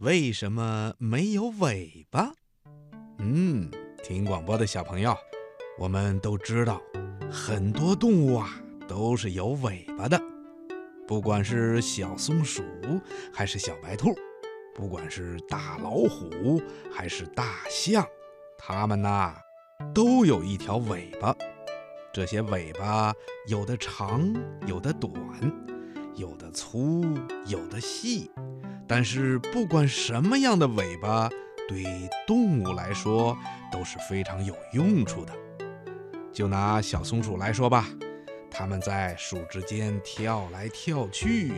为什么没有尾巴？嗯，听广播的小朋友，我们都知道，很多动物啊都是有尾巴的，不管是小松鼠还是小白兔，不管是大老虎还是大象，它们呐都有一条尾巴。这些尾巴有的长，有的短，有的粗，有的细。但是不管什么样的尾巴，对动物来说都是非常有用处的。就拿小松鼠来说吧，它们在树枝间跳来跳去，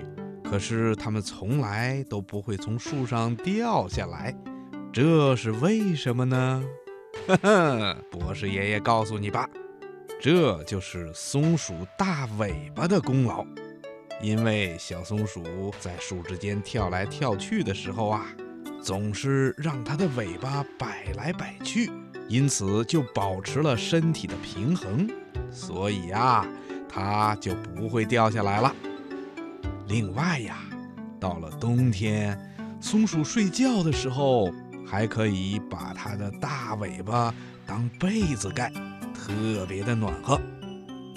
可是它们从来都不会从树上掉下来，这是为什么呢？呵呵，博士爷爷告诉你吧，这就是松鼠大尾巴的功劳。因为小松鼠在树枝间跳来跳去的时候啊，总是让它的尾巴摆来摆去，因此就保持了身体的平衡，所以呀，它就不会掉下来了。另外呀，到了冬天，松鼠睡觉的时候，还可以把它的大尾巴当被子盖，特别的暖和。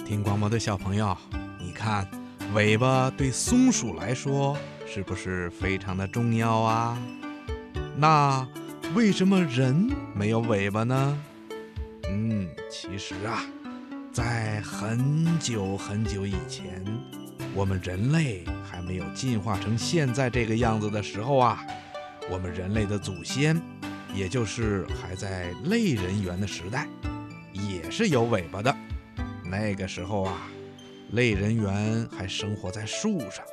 听广播的小朋友，你看。尾巴对松鼠来说是不是非常的重要啊？那为什么人没有尾巴呢？嗯，其实啊，在很久很久以前，我们人类还没有进化成现在这个样子的时候啊，我们人类的祖先，也就是还在类人猿的时代，也是有尾巴的。那个时候啊。类人猿还生活在树上，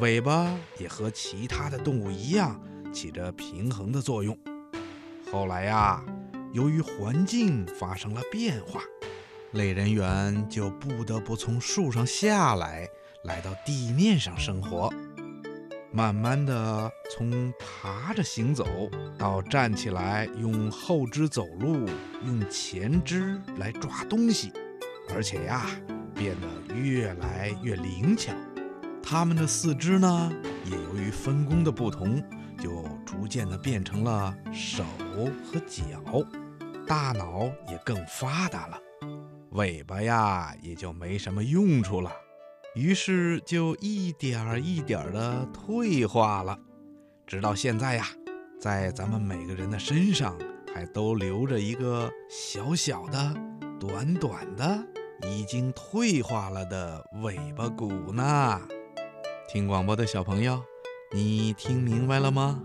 尾巴也和其他的动物一样，起着平衡的作用。后来呀，由于环境发生了变化，类人猿就不得不从树上下来，来到地面上生活。慢慢的，从爬着行走到站起来，用后肢走路，用前肢来抓东西，而且呀。变得越来越灵巧，它们的四肢呢，也由于分工的不同，就逐渐的变成了手和脚，大脑也更发达了，尾巴呀也就没什么用处了，于是就一点儿一点儿的退化了，直到现在呀，在咱们每个人的身上还都留着一个小小的、短短的。已经退化了的尾巴骨呢？听广播的小朋友，你听明白了吗？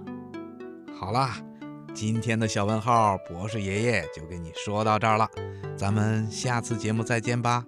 好啦，今天的小问号博士爷爷就给你说到这儿了，咱们下次节目再见吧。